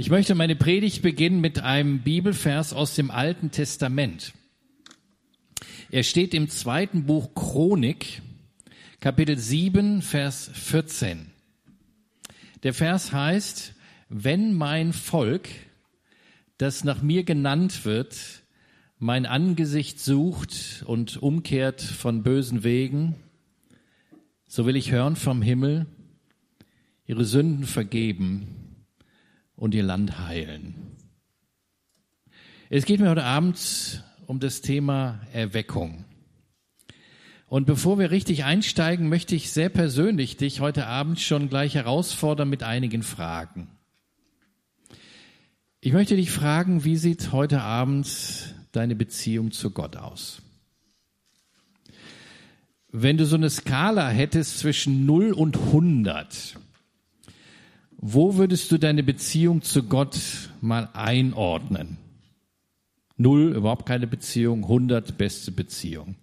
Ich möchte meine Predigt beginnen mit einem Bibelvers aus dem Alten Testament. Er steht im zweiten Buch Chronik, Kapitel 7, Vers 14. Der Vers heißt, wenn mein Volk, das nach mir genannt wird, mein Angesicht sucht und umkehrt von bösen Wegen, so will ich hören vom Himmel, ihre Sünden vergeben und ihr Land heilen. Es geht mir heute Abend um das Thema Erweckung. Und bevor wir richtig einsteigen, möchte ich sehr persönlich dich heute Abend schon gleich herausfordern mit einigen Fragen. Ich möchte dich fragen, wie sieht heute Abend deine Beziehung zu Gott aus? Wenn du so eine Skala hättest zwischen 0 und 100, wo würdest du deine Beziehung zu Gott mal einordnen? 0, überhaupt keine Beziehung, 100, beste Beziehung.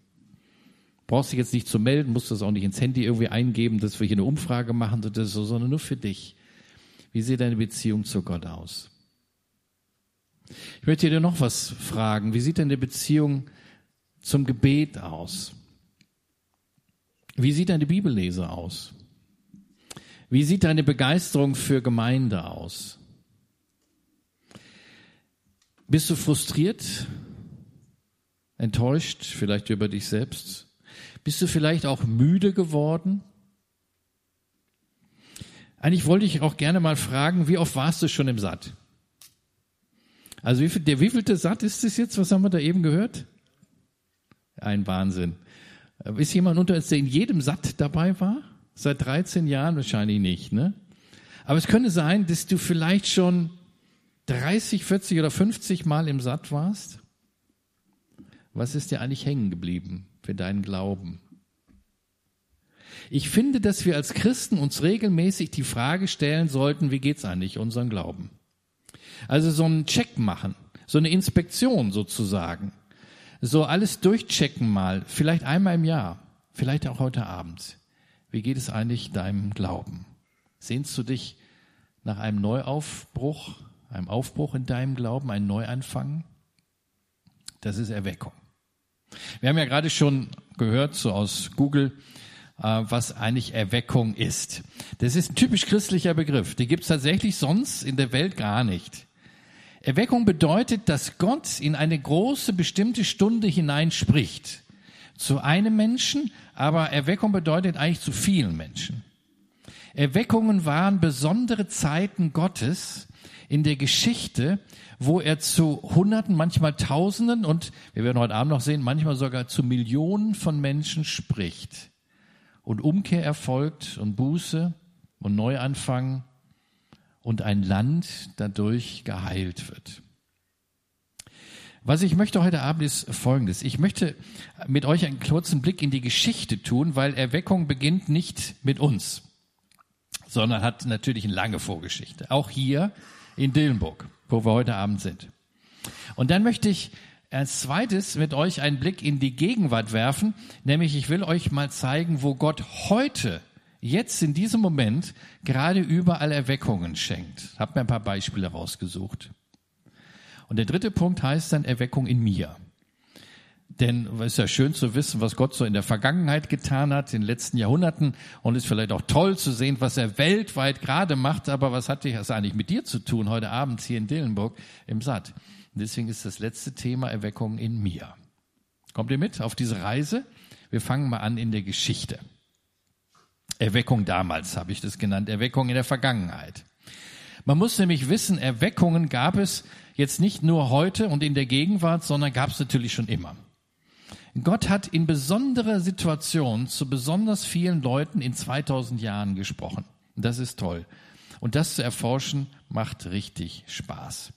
Brauchst dich jetzt nicht zu melden, musst das auch nicht ins Handy irgendwie eingeben, dass wir hier eine Umfrage machen oder so, sondern nur für dich. Wie sieht deine Beziehung zu Gott aus? Ich möchte dir noch was fragen. Wie sieht deine Beziehung zum Gebet aus? Wie sieht deine Bibellese aus? Wie sieht deine Begeisterung für Gemeinde aus? Bist du frustriert, enttäuscht, vielleicht über dich selbst? Bist du vielleicht auch müde geworden? Eigentlich wollte ich auch gerne mal fragen, wie oft warst du schon im Satt? Also wie viel, der wievielte Satt ist es jetzt? Was haben wir da eben gehört? Ein Wahnsinn. Ist jemand unter uns, der in jedem Satt dabei war? Seit 13 Jahren wahrscheinlich nicht, ne? Aber es könnte sein, dass du vielleicht schon 30, 40 oder 50 Mal im Satt warst. Was ist dir eigentlich hängen geblieben für deinen Glauben? Ich finde, dass wir als Christen uns regelmäßig die Frage stellen sollten, wie geht's eigentlich unseren Glauben? Also so einen Check machen, so eine Inspektion sozusagen. So alles durchchecken mal, vielleicht einmal im Jahr, vielleicht auch heute Abend. Wie geht es eigentlich deinem Glauben? Sehnst du dich nach einem Neuaufbruch, einem Aufbruch in deinem Glauben, einem Neuanfang? Das ist Erweckung. Wir haben ja gerade schon gehört, so aus Google, äh, was eigentlich Erweckung ist. Das ist ein typisch christlicher Begriff. Die gibt es tatsächlich sonst in der Welt gar nicht. Erweckung bedeutet, dass Gott in eine große bestimmte Stunde hineinspricht. Zu einem Menschen, aber Erweckung bedeutet eigentlich zu vielen Menschen. Erweckungen waren besondere Zeiten Gottes in der Geschichte, wo er zu Hunderten, manchmal Tausenden und wir werden heute Abend noch sehen, manchmal sogar zu Millionen von Menschen spricht. Und Umkehr erfolgt und Buße und Neuanfang und ein Land dadurch geheilt wird. Was ich möchte heute Abend ist Folgendes. Ich möchte mit euch einen kurzen Blick in die Geschichte tun, weil Erweckung beginnt nicht mit uns, sondern hat natürlich eine lange Vorgeschichte. Auch hier in Dillenburg, wo wir heute Abend sind. Und dann möchte ich als zweites mit euch einen Blick in die Gegenwart werfen, nämlich ich will euch mal zeigen, wo Gott heute jetzt in diesem Moment gerade überall Erweckungen schenkt. Hab mir ein paar Beispiele rausgesucht. Und der dritte Punkt heißt dann Erweckung in mir. Denn es ist ja schön zu wissen, was Gott so in der Vergangenheit getan hat, in den letzten Jahrhunderten. Und es ist vielleicht auch toll zu sehen, was er weltweit gerade macht. Aber was hat das eigentlich mit dir zu tun heute Abend hier in Dillenburg im Satt? Und deswegen ist das letzte Thema Erweckung in mir. Kommt ihr mit auf diese Reise? Wir fangen mal an in der Geschichte. Erweckung damals habe ich das genannt, Erweckung in der Vergangenheit. Man muss nämlich wissen, Erweckungen gab es jetzt nicht nur heute und in der Gegenwart, sondern gab es natürlich schon immer. Gott hat in besonderer Situation zu besonders vielen Leuten in 2000 Jahren gesprochen. Das ist toll. Und das zu erforschen macht richtig Spaß.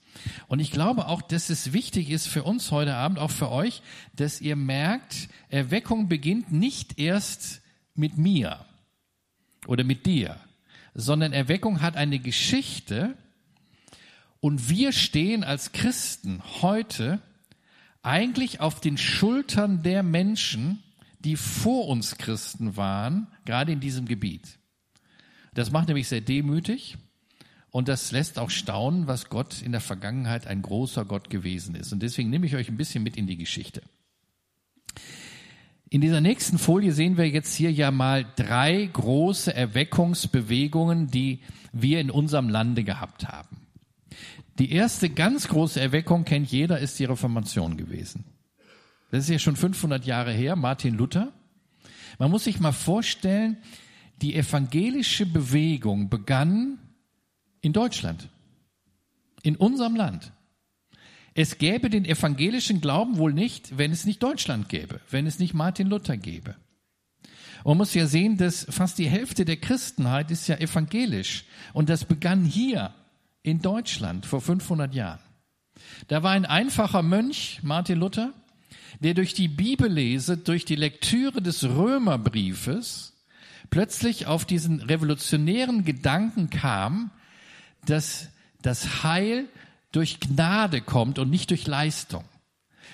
Und ich glaube auch, dass es wichtig ist für uns heute Abend, auch für euch, dass ihr merkt, Erweckung beginnt nicht erst mit mir, oder mit dir, sondern Erweckung hat eine Geschichte und wir stehen als Christen heute eigentlich auf den Schultern der Menschen, die vor uns Christen waren, gerade in diesem Gebiet. Das macht nämlich sehr demütig Und das lässt auch staunen, was Gott in der Vergangenheit ein großer Gott gewesen ist. Und deswegen nehme ich euch ein bisschen mit in die Geschichte. In dieser nächsten Folie sehen wir jetzt hier ja mal drei große Erweckungsbewegungen, die wir in unserem Lande gehabt haben. Die erste ganz große Erweckung kennt jeder, ist die Reformation gewesen. Das ist ja schon 500 Jahre her, Martin Luther. Man muss sich mal vorstellen, die evangelische Bewegung begann in Deutschland, in unserem Land. Es gäbe den evangelischen Glauben wohl nicht, wenn es nicht Deutschland gäbe, wenn es nicht Martin Luther gäbe. man muss ja sehen, dass fast die Hälfte der Christenheit ist ja evangelisch. Und das begann hier in Deutschland vor 500 Jahren. Da war ein einfacher Mönch, Martin Luther, der durch die Bibellese, durch die Lektüre des Römerbriefes plötzlich auf diesen revolutionären Gedanken kam, dass das Heil durch Gnade kommt und nicht durch Leistung.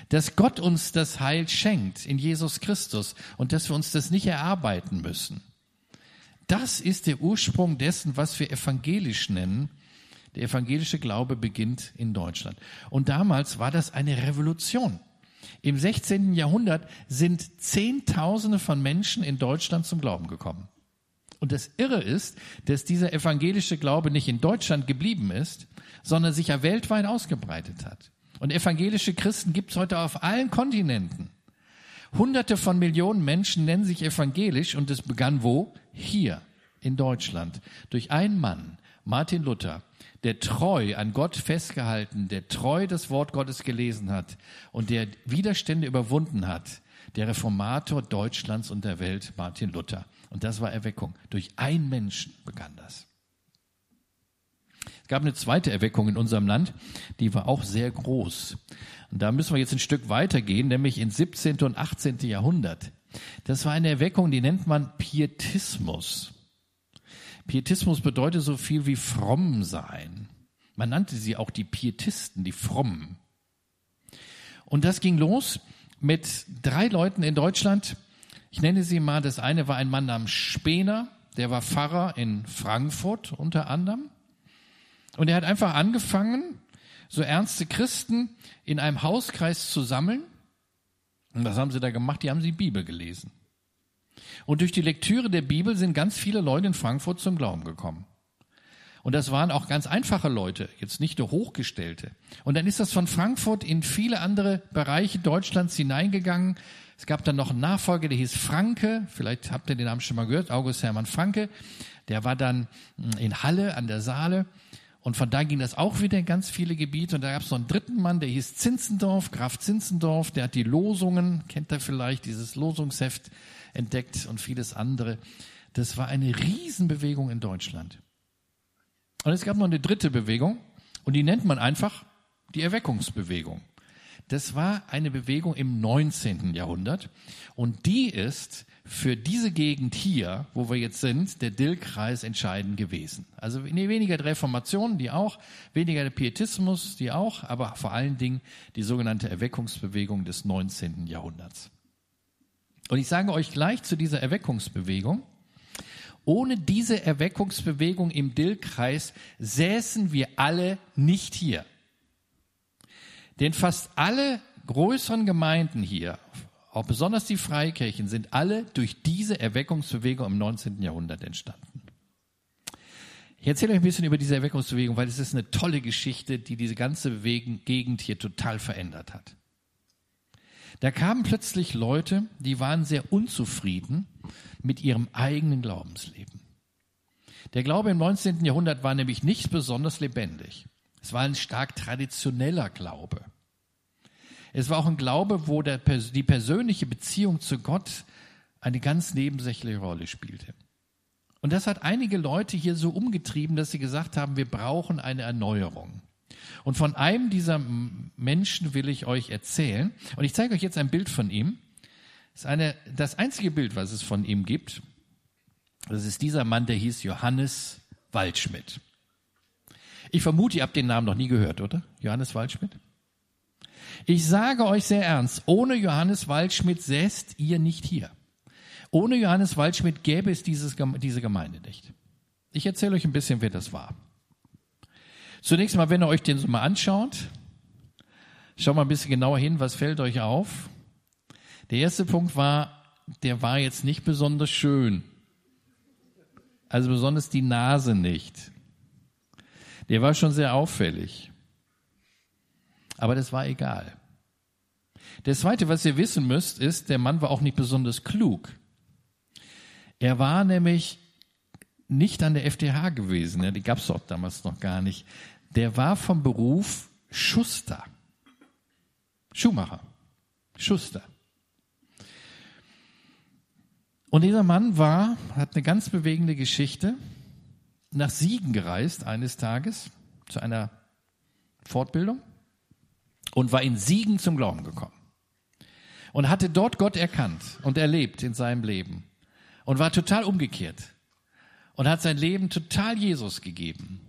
Dass Gott uns das Heil schenkt in Jesus Christus und dass wir uns das nicht erarbeiten müssen. Das ist der Ursprung dessen, was wir evangelisch nennen. Der evangelische Glaube beginnt in Deutschland. Und damals war das eine Revolution. Im 16. Jahrhundert sind Zehntausende von Menschen in Deutschland zum Glauben gekommen. Und das Irre ist, dass dieser evangelische Glaube nicht in Deutschland geblieben ist, sondern sich ja weltweit ausgebreitet hat. Und evangelische Christen gibt es heute auf allen Kontinenten. Hunderte von Millionen Menschen nennen sich evangelisch und es begann wo? Hier in Deutschland. Durch einen Mann, Martin Luther, der treu an Gott festgehalten, der treu das Wort Gottes gelesen hat und der Widerstände überwunden hat, der Reformator Deutschlands und der Welt, Martin Luther. Und das war Erweckung. Durch einen Menschen begann das. Es gab eine zweite Erweckung in unserem Land, die war auch sehr groß. Und da müssen wir jetzt ein Stück weitergehen, nämlich ins 17. und 18. Jahrhundert. Das war eine Erweckung, die nennt man Pietismus. Pietismus bedeutet so viel wie fromm sein. Man nannte sie auch die Pietisten, die Frommen. Und das ging los mit drei Leuten in Deutschland, ich nenne sie mal, das eine war ein Mann namens Spener, der war Pfarrer in Frankfurt unter anderem. Und er hat einfach angefangen, so ernste Christen in einem Hauskreis zu sammeln. Und was haben sie da gemacht? Die haben sie Bibel gelesen. Und durch die Lektüre der Bibel sind ganz viele Leute in Frankfurt zum Glauben gekommen. Und das waren auch ganz einfache Leute, jetzt nicht nur Hochgestellte. Und dann ist das von Frankfurt in viele andere Bereiche Deutschlands hineingegangen. Es gab dann noch einen Nachfolger, der hieß Franke. Vielleicht habt ihr den Namen schon mal gehört, August Hermann Franke. Der war dann hm, in Halle an der Saale. Und von da ging das auch wieder in ganz viele Gebiete. Und da gab es noch einen dritten Mann, der hieß Zinzendorf, Graf Zinzendorf. Der hat die Losungen, kennt ihr vielleicht, dieses Losungsheft entdeckt und vieles andere. Das war eine Riesenbewegung in Deutschland. Und es gab noch eine dritte Bewegung. Und die nennt man einfach die Erweckungsbewegung. Das war eine Bewegung im 19. Jahrhundert und die ist für diese Gegend hier, wo wir jetzt sind, der Dillkreis entscheidend gewesen. Also weniger der Reformation, die auch, weniger der Pietismus, die auch, aber vor allen Dingen die sogenannte Erweckungsbewegung des 19. Jahrhunderts. Und ich sage euch gleich zu dieser Erweckungsbewegung, ohne diese Erweckungsbewegung im Dillkreis säßen wir alle nicht hier. Denn fast alle größeren Gemeinden hier, auch besonders die Freikirchen, sind alle durch diese Erweckungsbewegung im 19. Jahrhundert entstanden. Ich erzähle euch ein bisschen über diese Erweckungsbewegung, weil es ist eine tolle Geschichte, die diese ganze Gegend hier total verändert hat. Da kamen plötzlich Leute, die waren sehr unzufrieden mit ihrem eigenen Glaubensleben. Der Glaube im 19. Jahrhundert war nämlich nicht besonders lebendig. Es war ein stark traditioneller Glaube. Es war auch ein Glaube, wo der, die persönliche Beziehung zu Gott eine ganz nebensächliche Rolle spielte. Und das hat einige Leute hier so umgetrieben, dass sie gesagt haben, wir brauchen eine Erneuerung. Und von einem dieser Menschen will ich euch erzählen. Und ich zeige euch jetzt ein Bild von ihm. Das ist eine, das einzige Bild, was es von ihm gibt. Das ist dieser Mann, der hieß Johannes Waldschmidt. Ich vermute, ihr habt den Namen noch nie gehört, oder? Johannes Waldschmidt? Ich sage euch sehr ernst, ohne Johannes Waldschmidt säßt ihr nicht hier. Ohne Johannes Waldschmidt gäbe es dieses, diese Gemeinde nicht. Ich erzähle euch ein bisschen, wer das war. Zunächst mal, wenn ihr euch den so mal anschaut, schaut mal ein bisschen genauer hin, was fällt euch auf? Der erste Punkt war, der war jetzt nicht besonders schön. Also besonders die Nase nicht. Der war schon sehr auffällig. Aber das war egal. Das Zweite, was ihr wissen müsst, ist, der Mann war auch nicht besonders klug. Er war nämlich nicht an der FDH gewesen, ja, die gab es dort damals noch gar nicht. Der war vom Beruf Schuster. Schuhmacher. Schuster. Und dieser Mann war, hat eine ganz bewegende Geschichte, nach Siegen gereist eines Tages zu einer Fortbildung und war in Siegen zum Glauben gekommen. Und hatte dort Gott erkannt und erlebt in seinem Leben und war total umgekehrt und hat sein Leben total Jesus gegeben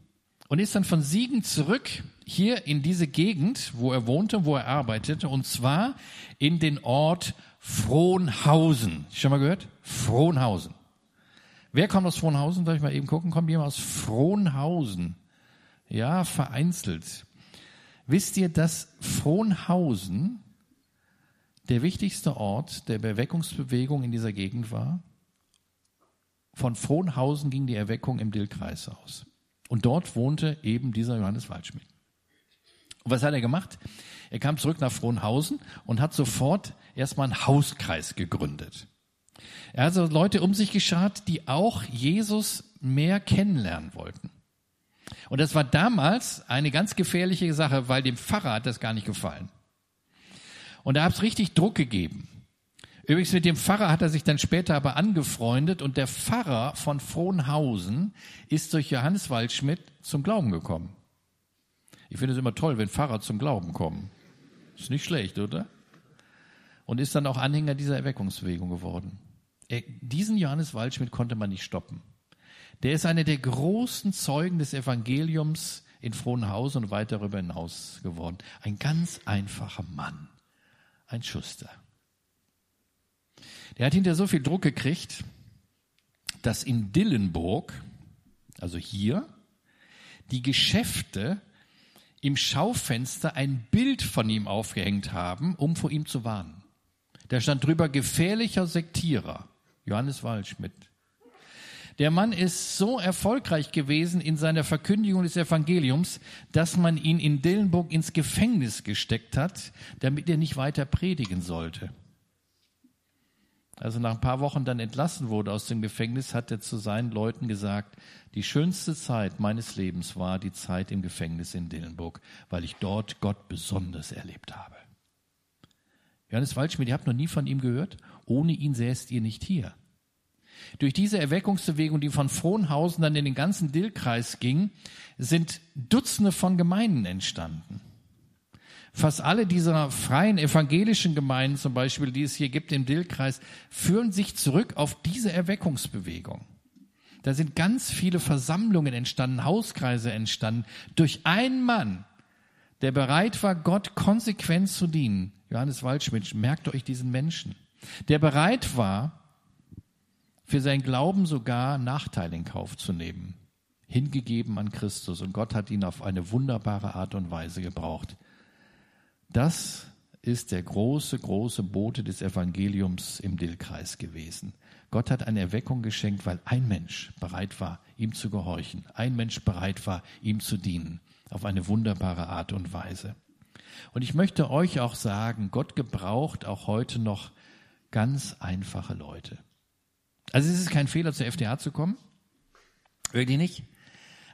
und ist dann von Siegen zurück hier in diese Gegend, wo er wohnte, wo er arbeitete, und zwar in den Ort Frohnhausen. Schon mal gehört? Frohnhausen. Wer kommt aus Frohnhausen? Darf ich mal eben gucken? Kommt jemand aus Frohnhausen? Ja, vereinzelt. Wisst ihr, dass Frohnhausen der wichtigste Ort der Erweckungsbewegung in dieser Gegend war? Von Frohnhausen ging die Erweckung im Dillkreis aus. Und dort wohnte eben dieser Johannes Waldschmidt. Und was hat er gemacht? Er kam zurück nach Frohnhausen und hat sofort erstmal einen Hauskreis gegründet. Er hat also Leute um sich geschart, die auch Jesus mehr kennenlernen wollten. Und das war damals eine ganz gefährliche Sache, weil dem Pfarrer hat das gar nicht gefallen. Und da hat es richtig Druck gegeben. Übrigens mit dem Pfarrer hat er sich dann später aber angefreundet und der Pfarrer von Frohnhausen ist durch Johannes Waldschmidt zum Glauben gekommen. Ich finde es immer toll, wenn Pfarrer zum Glauben kommen. Ist nicht schlecht, oder? Und ist dann auch Anhänger dieser Erweckungsbewegung geworden. Er, diesen Johannes Waldschmidt konnte man nicht stoppen. Der ist einer der großen Zeugen des Evangeliums in Frohnhausen und weit darüber hinaus geworden. Ein ganz einfacher Mann. Ein Schuster. Der hat hinterher so viel Druck gekriegt, dass in Dillenburg, also hier, die Geschäfte im Schaufenster ein Bild von ihm aufgehängt haben, um vor ihm zu warnen. Da stand drüber gefährlicher Sektierer, Johannes Waldschmidt. Der Mann ist so erfolgreich gewesen in seiner Verkündigung des Evangeliums, dass man ihn in Dillenburg ins Gefängnis gesteckt hat, damit er nicht weiter predigen sollte. Als er nach ein paar Wochen dann entlassen wurde aus dem Gefängnis, hat er zu seinen Leuten gesagt, die schönste Zeit meines Lebens war die Zeit im Gefängnis in Dillenburg, weil ich dort Gott besonders erlebt habe. Johannes Waldschmidt, ihr habt noch nie von ihm gehört? Ohne ihn säßt ihr nicht hier. Durch diese Erweckungsbewegung, die von Frohnhausen dann in den ganzen Dillkreis ging, sind Dutzende von Gemeinden entstanden. Fast alle dieser freien evangelischen Gemeinden zum Beispiel, die es hier gibt im Dillkreis, führen sich zurück auf diese Erweckungsbewegung. Da sind ganz viele Versammlungen entstanden, Hauskreise entstanden, durch einen Mann, der bereit war, Gott konsequent zu dienen. Johannes Waldschmidt, merkt euch diesen Menschen. Der bereit war, für sein Glauben sogar Nachteile in Kauf zu nehmen. Hingegeben an Christus. Und Gott hat ihn auf eine wunderbare Art und Weise gebraucht. Das ist der große, große Bote des Evangeliums im Dillkreis gewesen. Gott hat eine Erweckung geschenkt, weil ein Mensch bereit war, ihm zu gehorchen. Ein Mensch bereit war, ihm zu dienen. Auf eine wunderbare Art und Weise. Und ich möchte euch auch sagen, Gott gebraucht auch heute noch ganz einfache Leute. Also es ist kein Fehler, zur FDH zu kommen. Wirklich nicht.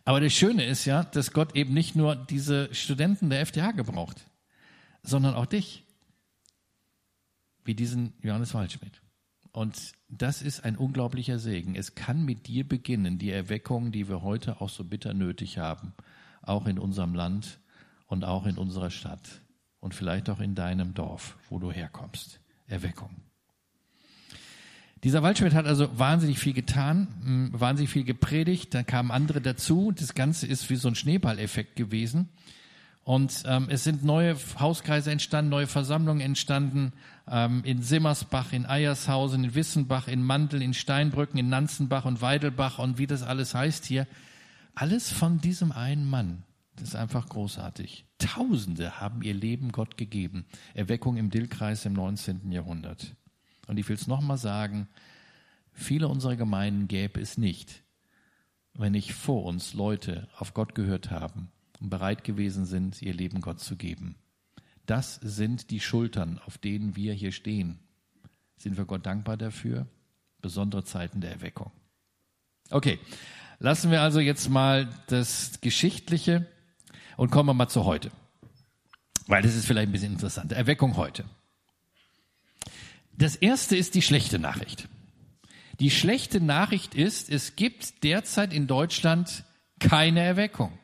Aber das Schöne ist ja, dass Gott eben nicht nur diese Studenten der FDH gebraucht sondern auch dich, wie diesen Johannes Waldschmidt. Und das ist ein unglaublicher Segen. Es kann mit dir beginnen, die Erweckung, die wir heute auch so bitter nötig haben, auch in unserem Land und auch in unserer Stadt und vielleicht auch in deinem Dorf, wo du herkommst. Erweckung. Dieser Waldschmidt hat also wahnsinnig viel getan, wahnsinnig viel gepredigt, dann kamen andere dazu. Das Ganze ist wie so ein Schneeballeffekt gewesen. Und ähm, es sind neue Hauskreise entstanden, neue Versammlungen entstanden ähm, in Simmersbach, in Eiershausen, in Wissenbach, in Mandel, in Steinbrücken, in Nanzenbach und Weidelbach und wie das alles heißt hier. Alles von diesem einen Mann, Das ist einfach großartig. Tausende haben ihr Leben Gott gegeben. Erweckung im Dillkreis im 19. Jahrhundert. Und ich will es nochmal sagen, viele unserer Gemeinden gäbe es nicht, wenn nicht vor uns Leute auf Gott gehört haben bereit gewesen sind, ihr Leben Gott zu geben. Das sind die Schultern, auf denen wir hier stehen. Sind wir Gott dankbar dafür? Besondere Zeiten der Erweckung. Okay, lassen wir also jetzt mal das Geschichtliche und kommen wir mal zu heute. Weil das ist vielleicht ein bisschen interessant. Erweckung heute. Das erste ist die schlechte Nachricht. Die schlechte Nachricht ist, es gibt derzeit in Deutschland keine Erweckung.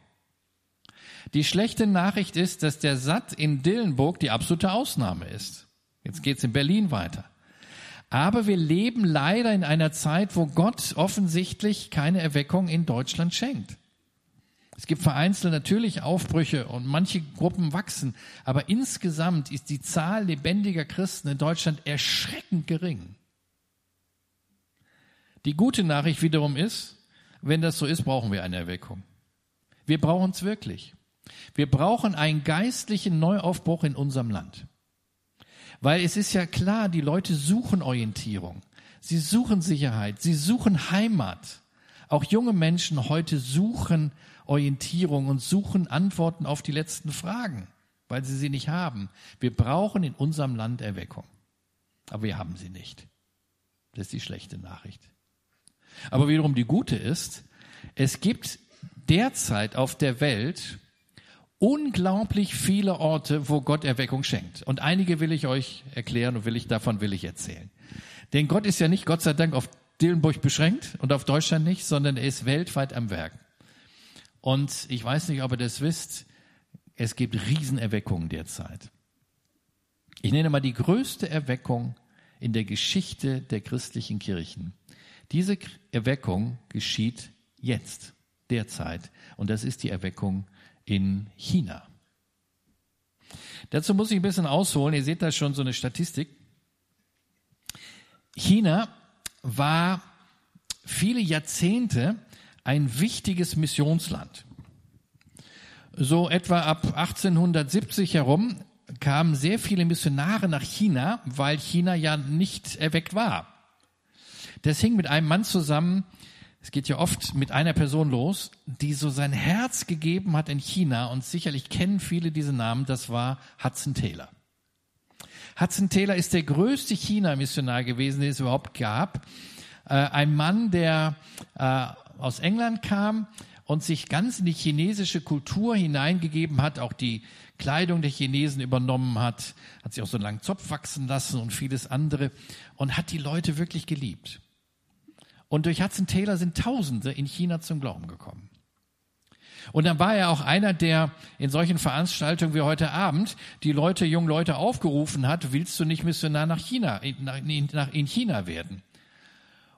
Die schlechte Nachricht ist, dass der Satt in Dillenburg die absolute Ausnahme ist. Jetzt geht's in Berlin weiter. Aber wir leben leider in einer Zeit, wo Gott offensichtlich keine Erweckung in Deutschland schenkt. Es gibt vereinzelt natürlich Aufbrüche und manche Gruppen wachsen, aber insgesamt ist die Zahl lebendiger Christen in Deutschland erschreckend gering. Die gute Nachricht wiederum ist, wenn das so ist, brauchen wir eine Erweckung. Wir brauchen es wirklich. Wir brauchen einen geistlichen Neuaufbruch in unserem Land. Weil es ist ja klar, die Leute suchen Orientierung. Sie suchen Sicherheit. Sie suchen Heimat. Auch junge Menschen heute suchen Orientierung und suchen Antworten auf die letzten Fragen, weil sie sie nicht haben. Wir brauchen in unserem Land Erweckung. Aber wir haben sie nicht. Das ist die schlechte Nachricht. Aber wiederum die gute ist, es gibt derzeit auf der Welt unglaublich viele Orte, wo Gott Erweckung schenkt. Und einige will ich euch erklären und will ich, davon will ich erzählen. Denn Gott ist ja nicht, Gott sei Dank, auf Dillenburg beschränkt und auf Deutschland nicht, sondern er ist weltweit am Werk. Und ich weiß nicht, ob ihr das wisst, es gibt Riesenerweckungen derzeit. Ich nenne mal die größte Erweckung in der Geschichte der christlichen Kirchen. Diese Erweckung geschieht jetzt, derzeit. Und das ist die Erweckung in China. Dazu muss ich ein bisschen ausholen. Ihr seht da schon so eine Statistik. China war viele Jahrzehnte ein wichtiges Missionsland. So etwa ab 1870 herum kamen sehr viele Missionare nach China, weil China ja nicht erweckt war. Das hing mit einem Mann zusammen, es geht ja oft mit einer Person los, die so sein Herz gegeben hat in China und sicherlich kennen viele diese Namen, das war Hudson Taylor. Hudson Taylor ist der größte China-Missionar gewesen, den es überhaupt gab. Äh, ein Mann, der äh, aus England kam und sich ganz in die chinesische Kultur hineingegeben hat, auch die Kleidung der Chinesen übernommen hat, hat sich auch so einen langen Zopf wachsen lassen und vieles andere und hat die Leute wirklich geliebt. Und durch Hudson Taylor sind Tausende in China zum Glauben gekommen. Und dann war er auch einer, der in solchen Veranstaltungen wie heute Abend die Leute, jungen Leute aufgerufen hat, willst du nicht Missionar nach China, in, nach, in China werden?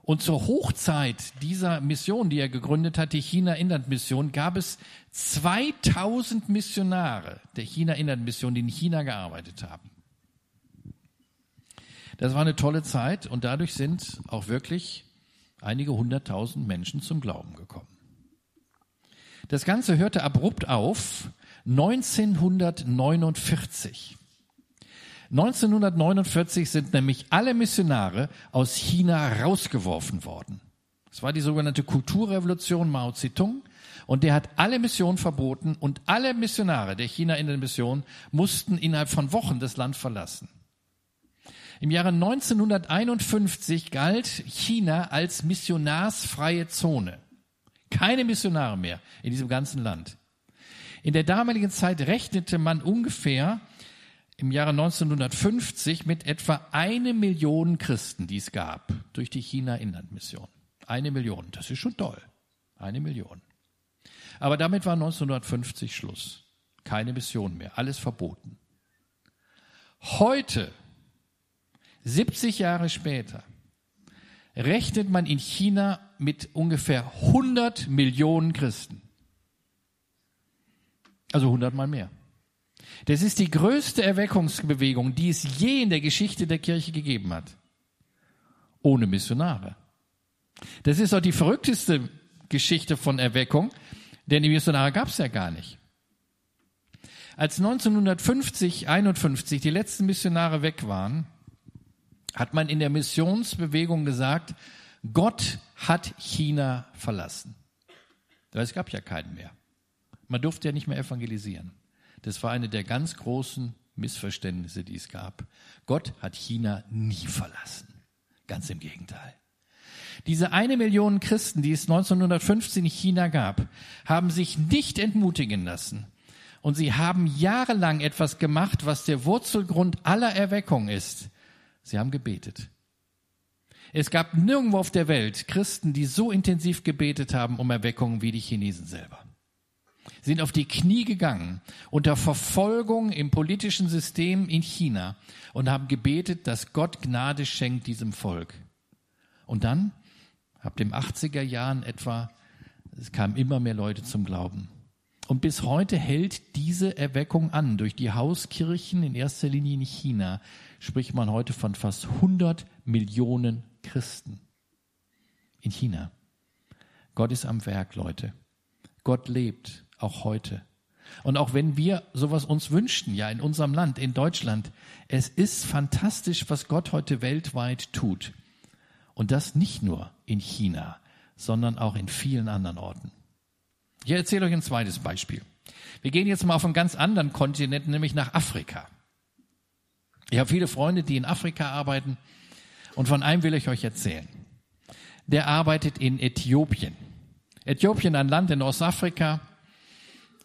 Und zur Hochzeit dieser Mission, die er gegründet hat, die China-Inland-Mission, gab es 2000 Missionare der China-Inland-Mission, die in China gearbeitet haben. Das war eine tolle Zeit und dadurch sind auch wirklich einige hunderttausend Menschen zum Glauben gekommen. Das Ganze hörte abrupt auf 1949. 1949 sind nämlich alle Missionare aus China rausgeworfen worden. Es war die sogenannte Kulturrevolution Mao Zedong und der hat alle Missionen verboten und alle Missionare der China in der Mission mussten innerhalb von Wochen das Land verlassen. Im Jahre 1951 galt China als missionarsfreie Zone. Keine Missionare mehr in diesem ganzen Land. In der damaligen Zeit rechnete man ungefähr im Jahre 1950 mit etwa eine Million Christen, die es gab durch die China-Inlandmission. Eine Million, das ist schon toll. Eine Million. Aber damit war 1950 Schluss. Keine Mission mehr, alles verboten. Heute 70 Jahre später rechnet man in China mit ungefähr 100 Millionen Christen. Also 100 mal mehr. Das ist die größte Erweckungsbewegung, die es je in der Geschichte der Kirche gegeben hat. Ohne Missionare. Das ist auch die verrückteste Geschichte von Erweckung, denn die Missionare gab es ja gar nicht. Als 1950, 51 die letzten Missionare weg waren, hat man in der Missionsbewegung gesagt, Gott hat China verlassen. Es gab ja keinen mehr. Man durfte ja nicht mehr evangelisieren. Das war eine der ganz großen Missverständnisse, die es gab. Gott hat China nie verlassen. Ganz im Gegenteil. Diese eine Million Christen, die es 1915 in China gab, haben sich nicht entmutigen lassen. Und sie haben jahrelang etwas gemacht, was der Wurzelgrund aller Erweckung ist. Sie haben gebetet. Es gab nirgendwo auf der Welt Christen, die so intensiv gebetet haben um Erweckung wie die Chinesen selber. Sie sind auf die Knie gegangen unter Verfolgung im politischen System in China und haben gebetet, dass Gott Gnade schenkt diesem Volk. Und dann, ab den 80er Jahren etwa, es kamen immer mehr Leute zum Glauben. Und bis heute hält diese Erweckung an. Durch die Hauskirchen, in erster Linie in China, spricht man heute von fast 100 Millionen Christen. In China. Gott ist am Werk, Leute. Gott lebt, auch heute. Und auch wenn wir sowas uns wünschten, ja, in unserem Land, in Deutschland, es ist fantastisch, was Gott heute weltweit tut. Und das nicht nur in China, sondern auch in vielen anderen Orten. Ich erzähle euch ein zweites Beispiel. Wir gehen jetzt mal auf einen ganz anderen Kontinent, nämlich nach Afrika. Ich habe viele Freunde, die in Afrika arbeiten und von einem will ich euch erzählen. Der arbeitet in Äthiopien. Äthiopien, ein Land in Ostafrika,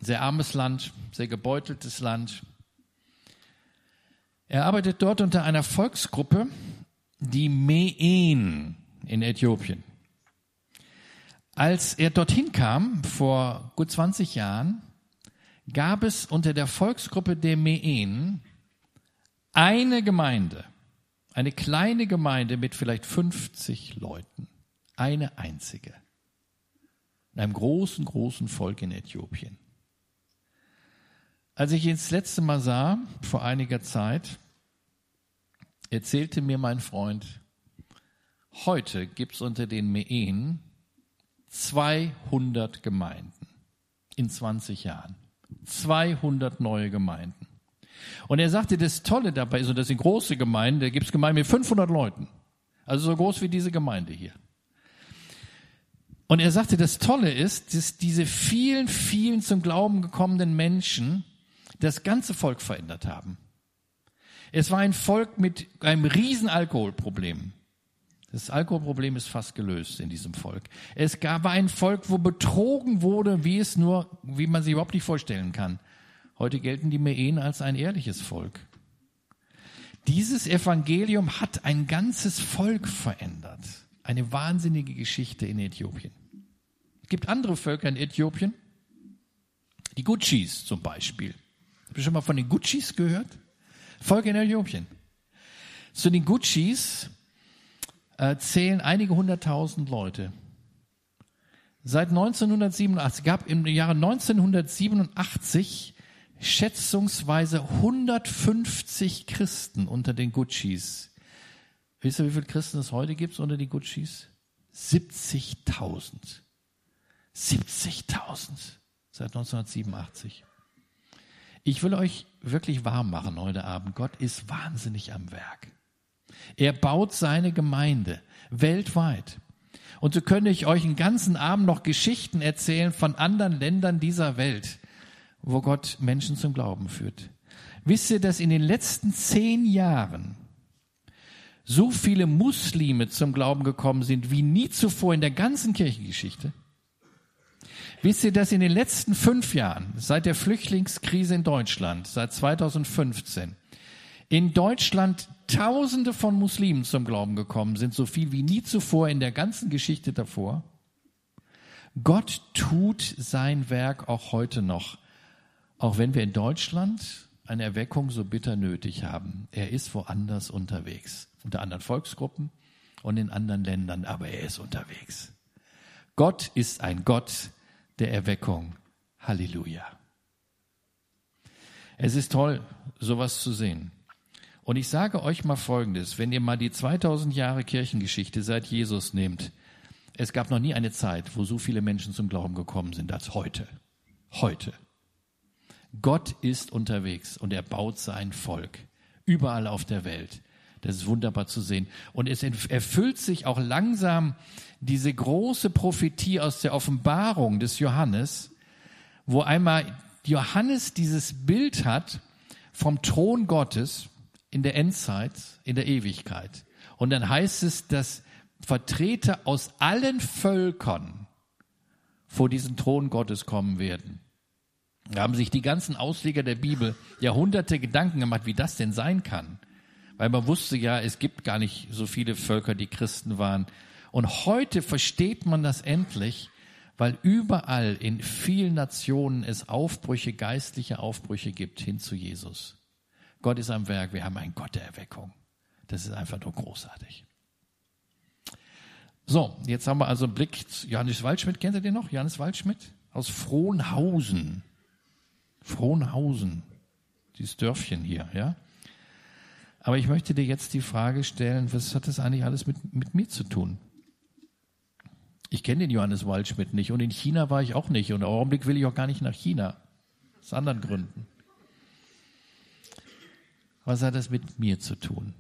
sehr armes Land, sehr gebeuteltes Land. Er arbeitet dort unter einer Volksgruppe, die Meen in Äthiopien. Als er dorthin kam, vor gut 20 Jahren, gab es unter der Volksgruppe der Meen eine Gemeinde, eine kleine Gemeinde mit vielleicht 50 Leuten, eine einzige, in einem großen, großen Volk in Äthiopien. Als ich ihn das letzte Mal sah, vor einiger Zeit, erzählte mir mein Freund, heute gibt es unter den Meen 200 Gemeinden in 20 Jahren. 200 neue Gemeinden. Und er sagte, das Tolle dabei ist, und das sind große Gemeinden, da gibt es Gemeinden mit 500 Leuten. Also so groß wie diese Gemeinde hier. Und er sagte, das Tolle ist, dass diese vielen, vielen zum Glauben gekommenen Menschen das ganze Volk verändert haben. Es war ein Volk mit einem riesen Alkoholproblem. Das Alkoholproblem ist fast gelöst in diesem Volk. Es gab ein Volk, wo betrogen wurde, wie es nur, wie man sich überhaupt nicht vorstellen kann. Heute gelten die Meen als ein ehrliches Volk. Dieses Evangelium hat ein ganzes Volk verändert. Eine wahnsinnige Geschichte in Äthiopien. Es gibt andere Völker in Äthiopien. Die Gutschis zum Beispiel. Habt ihr schon mal von den Gutschis gehört? Volk in Äthiopien. Zu den Gutschis äh, zählen einige hunderttausend Leute. Seit 1987 gab im Jahre 1987 schätzungsweise 150 Christen unter den Gutschis. Wisst ihr, wie viele Christen es heute gibt unter den Gutschis? 70.000. 70.000 seit 1987. Ich will euch wirklich warm machen heute Abend. Gott ist wahnsinnig am Werk. Er baut seine Gemeinde weltweit. Und so könnte ich euch einen ganzen Abend noch Geschichten erzählen von anderen Ländern dieser Welt, wo Gott Menschen zum Glauben führt. Wisst ihr, dass in den letzten zehn Jahren so viele Muslime zum Glauben gekommen sind wie nie zuvor in der ganzen Kirchengeschichte? Wisst ihr, dass in den letzten fünf Jahren, seit der Flüchtlingskrise in Deutschland, seit 2015, in Deutschland Tausende von Muslimen zum Glauben gekommen sind, so viel wie nie zuvor in der ganzen Geschichte davor? Gott tut sein Werk auch heute noch auch wenn wir in Deutschland eine Erweckung so bitter nötig haben. Er ist woanders unterwegs, unter anderen Volksgruppen und in anderen Ländern, aber er ist unterwegs. Gott ist ein Gott der Erweckung. Halleluja. Es ist toll, sowas zu sehen. Und ich sage euch mal Folgendes, wenn ihr mal die 2000 Jahre Kirchengeschichte seit Jesus nehmt, es gab noch nie eine Zeit, wo so viele Menschen zum Glauben gekommen sind als heute. Heute. Gott ist unterwegs und er baut sein Volk überall auf der Welt. Das ist wunderbar zu sehen. Und es erfüllt sich auch langsam diese große Prophetie aus der Offenbarung des Johannes, wo einmal Johannes dieses Bild hat vom Thron Gottes in der Endzeit, in der Ewigkeit. Und dann heißt es, dass Vertreter aus allen Völkern vor diesen Thron Gottes kommen werden. Da haben sich die ganzen Ausleger der Bibel Jahrhunderte Gedanken gemacht, wie das denn sein kann. Weil man wusste ja, es gibt gar nicht so viele Völker, die Christen waren. Und heute versteht man das endlich, weil überall in vielen Nationen es Aufbrüche, geistliche Aufbrüche gibt hin zu Jesus. Gott ist am Werk, wir haben einen Gott der Erweckung. Das ist einfach nur großartig. So, jetzt haben wir also einen Blick. Johannes Waldschmidt, kennt ihr den noch? Johannes Waldschmidt aus Frohnhausen. Frohnhausen, dieses Dörfchen hier, ja. Aber ich möchte dir jetzt die Frage stellen, was hat das eigentlich alles mit, mit mir zu tun? Ich kenne den Johannes Waldschmidt nicht und in China war ich auch nicht und im Augenblick will ich auch gar nicht nach China. Aus anderen Gründen. Was hat das mit mir zu tun?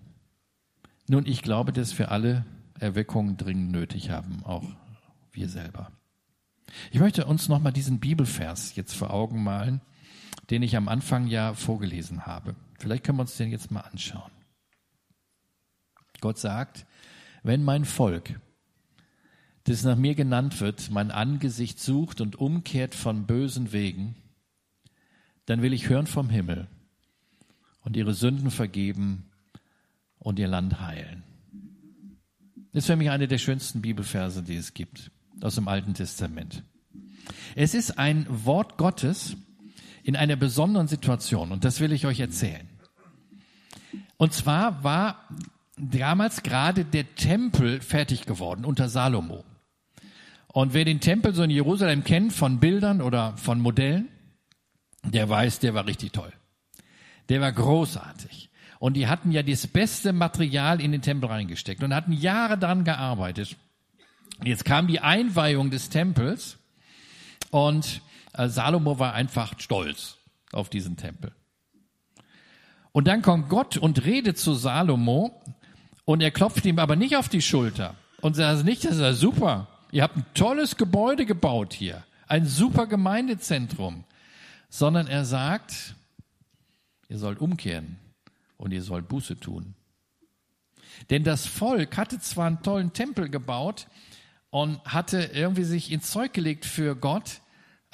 Nun, ich glaube, dass wir alle Erweckungen dringend nötig haben, auch wir selber. Ich möchte uns nochmal diesen Bibelvers jetzt vor Augen malen, den ich am Anfang ja vorgelesen habe. Vielleicht können wir uns den jetzt mal anschauen. Gott sagt, wenn mein Volk, das nach mir genannt wird, mein Angesicht sucht und umkehrt von bösen Wegen, dann will ich hören vom Himmel und ihre Sünden vergeben und ihr Land heilen. Das ist für mich eine der schönsten Bibelverse, die es gibt, aus dem Alten Testament. Es ist ein Wort Gottes in einer besonderen Situation und das will ich euch erzählen. Und zwar war damals gerade der Tempel fertig geworden unter Salomo. Und wer den Tempel so in Jerusalem kennt von Bildern oder von Modellen, der weiß, der war richtig toll. Der war großartig. Und die hatten ja das beste Material in den Tempel reingesteckt und hatten Jahre daran gearbeitet. Jetzt kam die Einweihung des Tempels und Salomo war einfach stolz auf diesen Tempel. Und dann kommt Gott und redet zu Salomo und er klopft ihm aber nicht auf die Schulter und sagt nicht, das ist super. Ihr habt ein tolles Gebäude gebaut hier, ein super Gemeindezentrum, sondern er sagt, ihr sollt umkehren und ihr sollt Buße tun. Denn das Volk hatte zwar einen tollen Tempel gebaut und hatte irgendwie sich ins Zeug gelegt für Gott,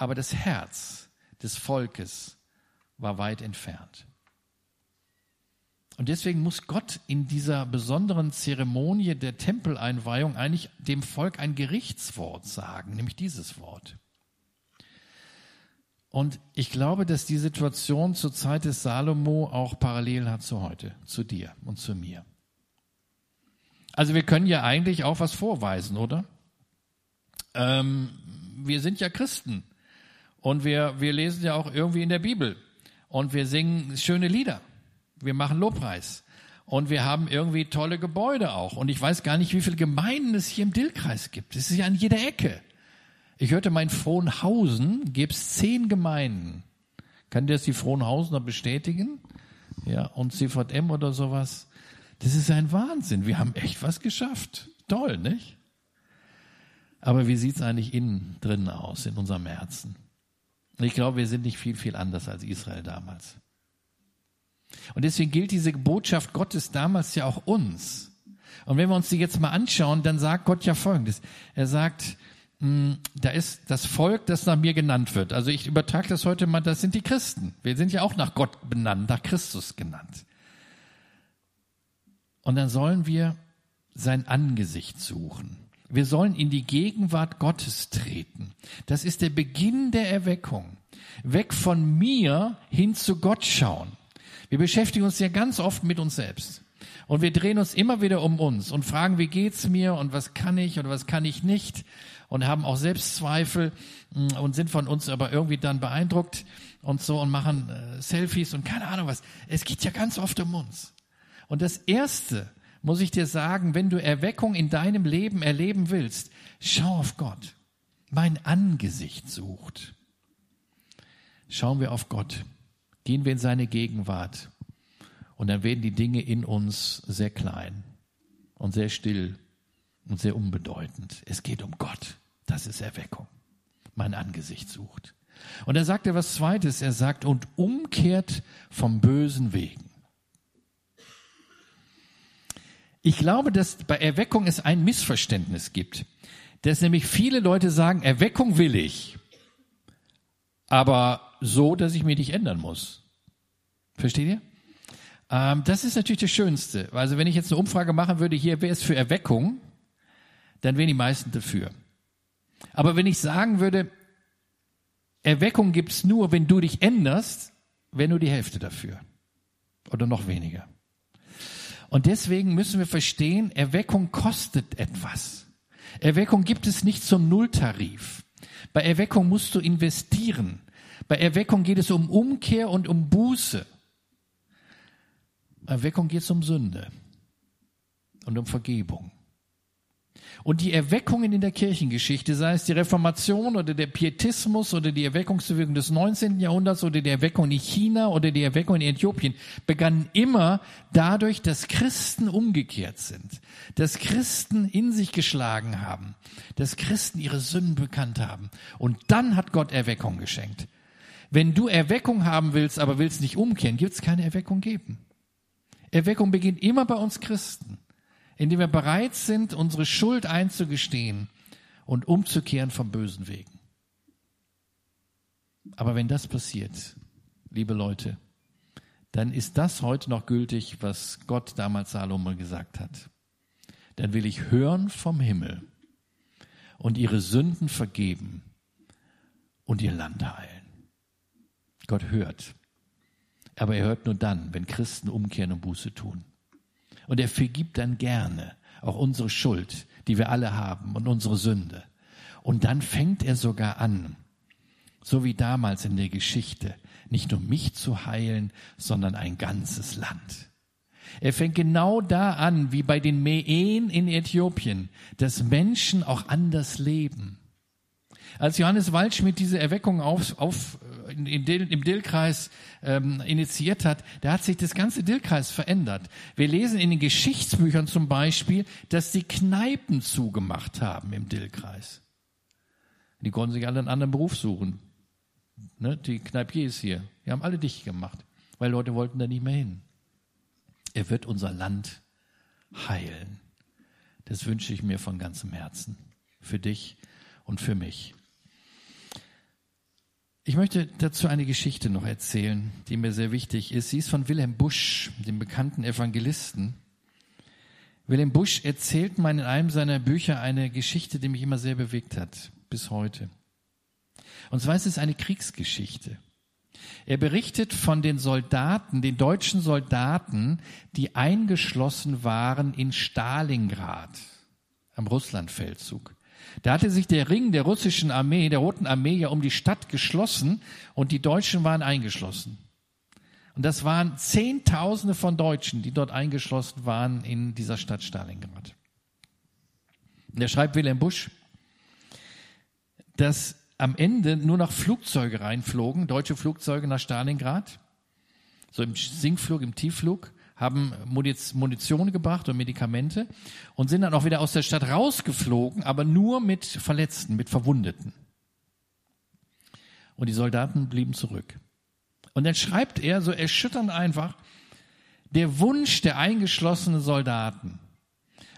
aber das Herz des Volkes war weit entfernt. Und deswegen muss Gott in dieser besonderen Zeremonie der Tempeleinweihung eigentlich dem Volk ein Gerichtswort sagen, nämlich dieses Wort. Und ich glaube, dass die Situation zur Zeit des Salomo auch parallel hat zu heute, zu dir und zu mir. Also wir können ja eigentlich auch was vorweisen, oder? Ähm, wir sind ja Christen und wir, wir lesen ja auch irgendwie in der Bibel und wir singen schöne Lieder wir machen Lobpreis. Und wir haben irgendwie tolle Gebäude auch. Und ich weiß gar nicht, wie viele Gemeinden es hier im Dillkreis gibt. Es ist ja an jeder Ecke. Ich hörte mal in Frohnhausen gibt es zehn Gemeinden. Kann das die Frohnhausener bestätigen? Ja, und CVM oder sowas. Das ist ein Wahnsinn. Wir haben echt was geschafft. Toll, nicht? Aber wie sieht es eigentlich innen drin aus, in unserem Herzen? Ich glaube, wir sind nicht viel, viel anders als Israel damals. Und deswegen gilt diese Botschaft Gottes damals ja auch uns. Und wenn wir uns die jetzt mal anschauen, dann sagt Gott ja Folgendes. Er sagt, hm, da ist das Volk, das nach mir genannt wird. Also ich übertrage das heute mal, das sind die Christen. Wir sind ja auch nach Gott benannt, nach Christus genannt. Und dann sollen wir sein Angesicht suchen. Wir sollen in die Gegenwart Gottes treten. Das ist der Beginn der Erweckung. Weg von mir hin zu Gott schauen. Wir beschäftigen uns ja ganz oft mit uns selbst. Und wir drehen uns immer wieder um uns und fragen, wie geht's mir und was kann ich oder was kann ich nicht und haben auch Selbstzweifel mm, und sind von uns aber irgendwie dann beeindruckt und so und machen äh, Selfies und keine Ahnung was. Es geht ja ganz oft um uns. Und das erste, muss ich dir sagen, wenn du Erweckung in deinem Leben erleben willst, schau auf Gott. Mein Angesicht sucht. schauen wir auf Gott, gehen wir in seine Gegenwart und dann werden die Dinge in uns sehr klein und sehr still und sehr unbedeutend. Es geht um Gott. Das ist Erweckung. Mein Angesicht sucht. Und er sagt er was Zweites. Er sagt, und umkehrt vom bösen Wegen. Ich glaube, dass bei Erweckung es ein Missverständnis gibt. Dass nämlich viele Leute sagen, Erweckung will ich. Aber so, dass ich mich nicht ändern muss. Versteht ihr? Ähm, das ist natürlich das Schönste. Also wenn ich jetzt eine Umfrage machen würde, hier, wer ist für Erweckung, dann wären die meisten dafür. Aber wenn ich sagen würde, Erweckung gibt's nur, wenn du dich änderst, wäre nur die Hälfte dafür. Oder noch weniger. Und deswegen müssen wir verstehen, Erweckung kostet etwas. Erweckung gibt es nicht zum Nulltarif. Bei Erweckung musst du investieren. Bei Erweckung geht es um Umkehr und um Buße. Erweckung geht es um Sünde und um Vergebung. Und die Erweckungen in der Kirchengeschichte, sei es die Reformation oder der Pietismus oder die Erweckungsbewegung des 19. Jahrhunderts oder die Erweckung in China oder die Erweckung in Äthiopien, begannen immer dadurch, dass Christen umgekehrt sind, dass Christen in sich geschlagen haben, dass Christen ihre Sünden bekannt haben. Und dann hat Gott Erweckung geschenkt. Wenn du Erweckung haben willst, aber willst nicht umkehren, gibt es keine Erweckung geben. Erweckung beginnt immer bei uns Christen indem wir bereit sind, unsere Schuld einzugestehen und umzukehren vom bösen Wegen. Aber wenn das passiert, liebe Leute, dann ist das heute noch gültig, was Gott damals Salomon gesagt hat. Dann will ich hören vom Himmel und ihre Sünden vergeben und ihr Land heilen. Gott hört. Aber er hört nur dann, wenn Christen umkehren und Buße tun. Und er vergibt dann gerne auch unsere Schuld, die wir alle haben und unsere Sünde. Und dann fängt er sogar an, so wie damals in der Geschichte, nicht nur mich zu heilen, sondern ein ganzes Land. Er fängt genau da an, wie bei den Meen in Äthiopien, dass Menschen auch anders leben. Als Johannes Waldschmidt diese Erweckung auf, auf, in Dill, im Dillkreis ähm, initiiert hat, da hat sich das ganze Dillkreis verändert. Wir lesen in den Geschichtsbüchern zum Beispiel, dass die Kneipen zugemacht haben im Dillkreis. Die konnten sich alle einen anderen Beruf suchen. Ne? Die Kneipiers hier, die haben alle dicht gemacht, weil Leute wollten da nicht mehr hin. Er wird unser Land heilen. Das wünsche ich mir von ganzem Herzen. Für dich und für mich. Ich möchte dazu eine Geschichte noch erzählen, die mir sehr wichtig ist. Sie ist von Wilhelm Busch, dem bekannten Evangelisten. Wilhelm Busch erzählt mal in einem seiner Bücher eine Geschichte, die mich immer sehr bewegt hat, bis heute. Und zwar ist es eine Kriegsgeschichte. Er berichtet von den Soldaten, den deutschen Soldaten, die eingeschlossen waren in Stalingrad am Russlandfeldzug. Da hatte sich der Ring der russischen Armee, der Roten Armee ja um die Stadt geschlossen und die Deutschen waren eingeschlossen. Und das waren Zehntausende von Deutschen, die dort eingeschlossen waren in dieser Stadt Stalingrad. Und er schreibt Wilhelm Busch, dass am Ende nur noch Flugzeuge reinflogen, deutsche Flugzeuge nach Stalingrad, so im Sinkflug, im Tiefflug haben Munition gebracht und Medikamente und sind dann auch wieder aus der Stadt rausgeflogen, aber nur mit Verletzten, mit Verwundeten. Und die Soldaten blieben zurück. Und dann schreibt er so erschütternd einfach, der Wunsch der eingeschlossenen Soldaten,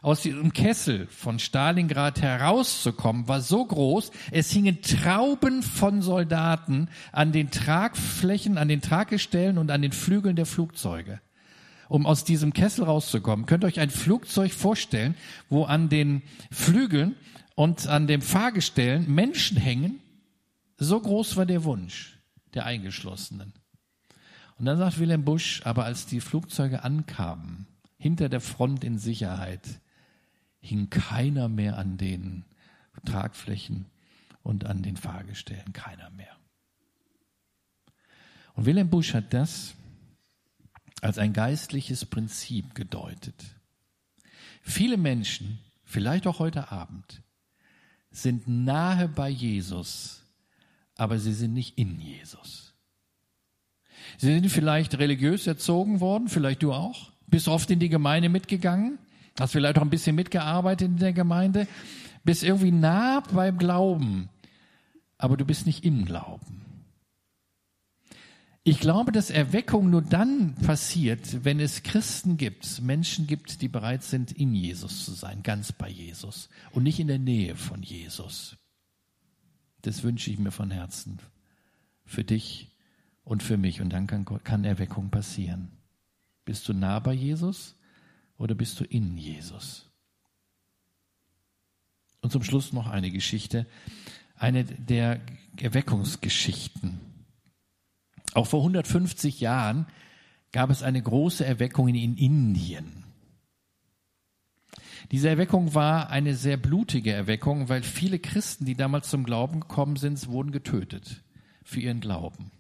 aus diesem Kessel von Stalingrad herauszukommen, war so groß, es hingen Trauben von Soldaten an den Tragflächen, an den Traggestellen und an den Flügeln der Flugzeuge um aus diesem Kessel rauszukommen. Könnt ihr euch ein Flugzeug vorstellen, wo an den Flügeln und an den Fahrgestellen Menschen hängen? So groß war der Wunsch der Eingeschlossenen. Und dann sagt Wilhelm Busch, aber als die Flugzeuge ankamen, hinter der Front in Sicherheit, hing keiner mehr an den Tragflächen und an den Fahrgestellen, keiner mehr. Und Wilhelm Busch hat das als ein geistliches Prinzip gedeutet. Viele Menschen, vielleicht auch heute Abend, sind nahe bei Jesus, aber sie sind nicht in Jesus. Sie sind vielleicht religiös erzogen worden, vielleicht du auch. Bist oft in die Gemeinde mitgegangen, hast vielleicht auch ein bisschen mitgearbeitet in der Gemeinde, bist irgendwie nah beim Glauben, aber du bist nicht im Glauben. Ich glaube, dass Erweckung nur dann passiert, wenn es Christen gibt, Menschen gibt, die bereit sind, in Jesus zu sein, ganz bei Jesus und nicht in der Nähe von Jesus. Das wünsche ich mir von Herzen für dich und für mich und dann kann, kann Erweckung passieren. Bist du nah bei Jesus oder bist du in Jesus? Und zum Schluss noch eine Geschichte, eine der Erweckungsgeschichten. Auch vor 150 Jahren gab es eine große Erweckung in Indien. Diese Erweckung war eine sehr blutige Erweckung, weil viele Christen, die damals zum Glauben gekommen sind, wurden getötet für ihren Glauben.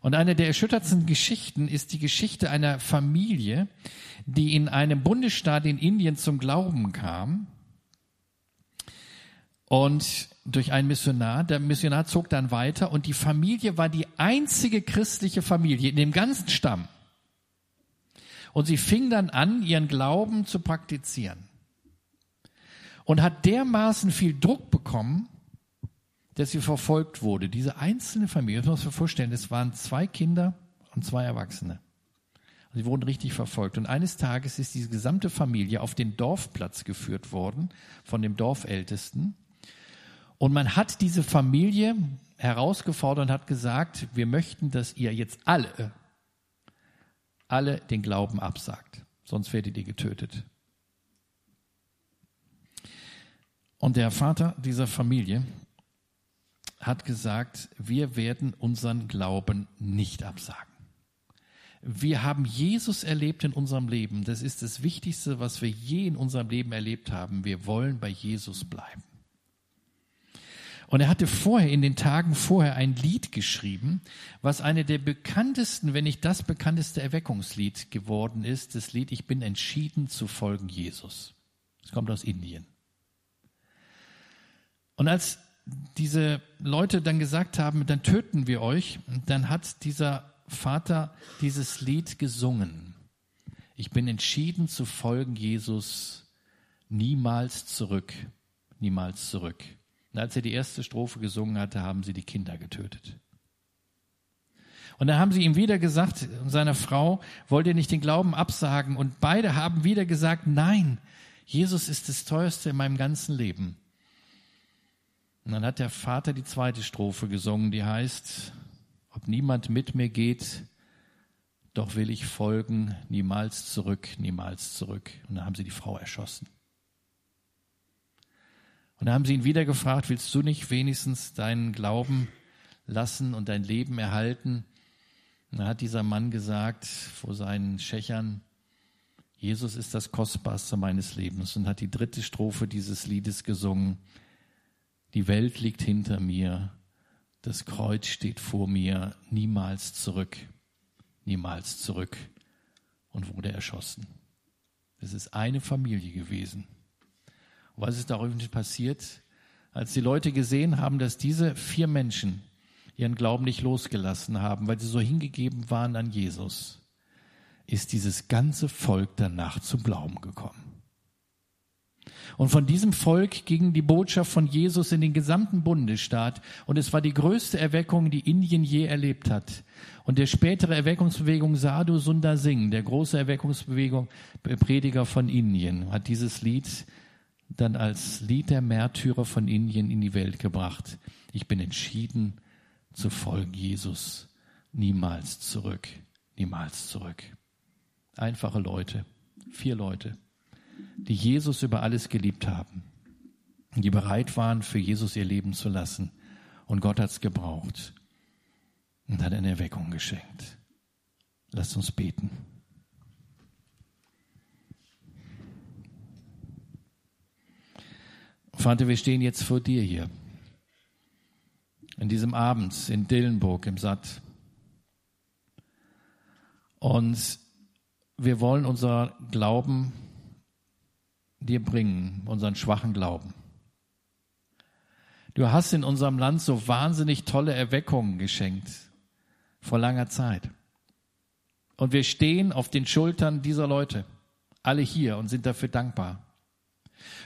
Und eine der erschütterndsten Geschichten ist die Geschichte einer Familie, die in einem Bundesstaat in Indien zum Glauben kam und durch einen Missionar. Der Missionar zog dann weiter und die Familie war die einzige christliche Familie in dem ganzen Stamm. Und sie fing dann an, ihren Glauben zu praktizieren. Und hat dermaßen viel Druck bekommen, dass sie verfolgt wurde. Diese einzelne Familie, das muss man sich vorstellen, es waren zwei Kinder und zwei Erwachsene. Sie wurden richtig verfolgt. Und eines Tages ist diese gesamte Familie auf den Dorfplatz geführt worden von dem Dorfältesten. Und man hat diese Familie herausgefordert und hat gesagt, wir möchten, dass ihr jetzt alle, alle den Glauben absagt. Sonst werdet ihr getötet. Und der Vater dieser Familie hat gesagt, wir werden unseren Glauben nicht absagen. Wir haben Jesus erlebt in unserem Leben. Das ist das Wichtigste, was wir je in unserem Leben erlebt haben. Wir wollen bei Jesus bleiben. Und er hatte vorher, in den Tagen vorher, ein Lied geschrieben, was eine der bekanntesten, wenn nicht das bekannteste Erweckungslied geworden ist. Das Lied Ich bin entschieden zu folgen Jesus. Es kommt aus Indien. Und als diese Leute dann gesagt haben, dann töten wir euch, dann hat dieser Vater dieses Lied gesungen. Ich bin entschieden zu folgen Jesus, niemals zurück, niemals zurück. Und als er die erste Strophe gesungen hatte, haben sie die Kinder getötet. Und dann haben sie ihm wieder gesagt, seiner Frau, wollt ihr nicht den Glauben absagen? Und beide haben wieder gesagt, nein, Jesus ist das teuerste in meinem ganzen Leben. Und dann hat der Vater die zweite Strophe gesungen, die heißt, ob niemand mit mir geht, doch will ich folgen, niemals zurück, niemals zurück. Und dann haben sie die Frau erschossen. Und da haben sie ihn wieder gefragt, willst du nicht wenigstens deinen Glauben lassen und dein Leben erhalten? Und da hat dieser Mann gesagt vor seinen Schächern, Jesus ist das Kostbarste meines Lebens und hat die dritte Strophe dieses Liedes gesungen. Die Welt liegt hinter mir, das Kreuz steht vor mir, niemals zurück, niemals zurück und wurde erschossen. Es ist eine Familie gewesen. Was ist daraufhin passiert? Als die Leute gesehen haben, dass diese vier Menschen ihren Glauben nicht losgelassen haben, weil sie so hingegeben waren an Jesus, ist dieses ganze Volk danach zum Glauben gekommen. Und von diesem Volk ging die Botschaft von Jesus in den gesamten Bundesstaat. Und es war die größte Erweckung, die Indien je erlebt hat. Und der spätere Erweckungsbewegung Sadhu Sundar Singh, der große Erweckungsbewegung, Prediger von Indien, hat dieses Lied dann als Lied der Märtyrer von Indien in die Welt gebracht. Ich bin entschieden zu folgen Jesus. Niemals zurück, niemals zurück. Einfache Leute, vier Leute, die Jesus über alles geliebt haben, die bereit waren, für Jesus ihr Leben zu lassen. Und Gott hat's gebraucht und hat eine Erweckung geschenkt. Lasst uns beten. Vater, wir stehen jetzt vor dir hier. In diesem Abend in Dillenburg im Satt. Und wir wollen unser Glauben dir bringen, unseren schwachen Glauben. Du hast in unserem Land so wahnsinnig tolle Erweckungen geschenkt. vor langer Zeit. Und wir stehen auf den Schultern dieser Leute, alle hier, und sind dafür dankbar.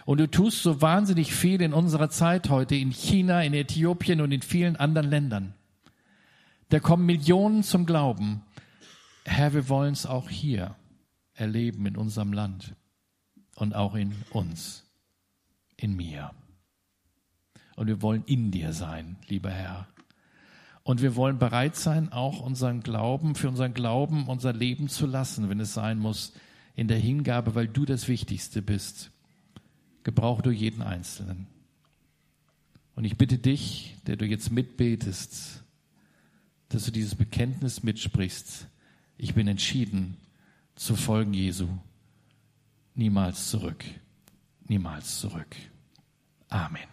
Und du tust so wahnsinnig viel in unserer Zeit heute in China, in Äthiopien und in vielen anderen Ländern. Da kommen Millionen zum Glauben. Herr, wir wollen es auch hier erleben in unserem Land und auch in uns, in mir. Und wir wollen in dir sein, lieber Herr. Und wir wollen bereit sein, auch unseren Glauben, für unseren Glauben unser Leben zu lassen, wenn es sein muss, in der Hingabe, weil du das Wichtigste bist. Gebrauch du jeden Einzelnen. Und ich bitte dich, der du jetzt mitbetest, dass du dieses Bekenntnis mitsprichst. Ich bin entschieden zu folgen Jesu. Niemals zurück. Niemals zurück. Amen.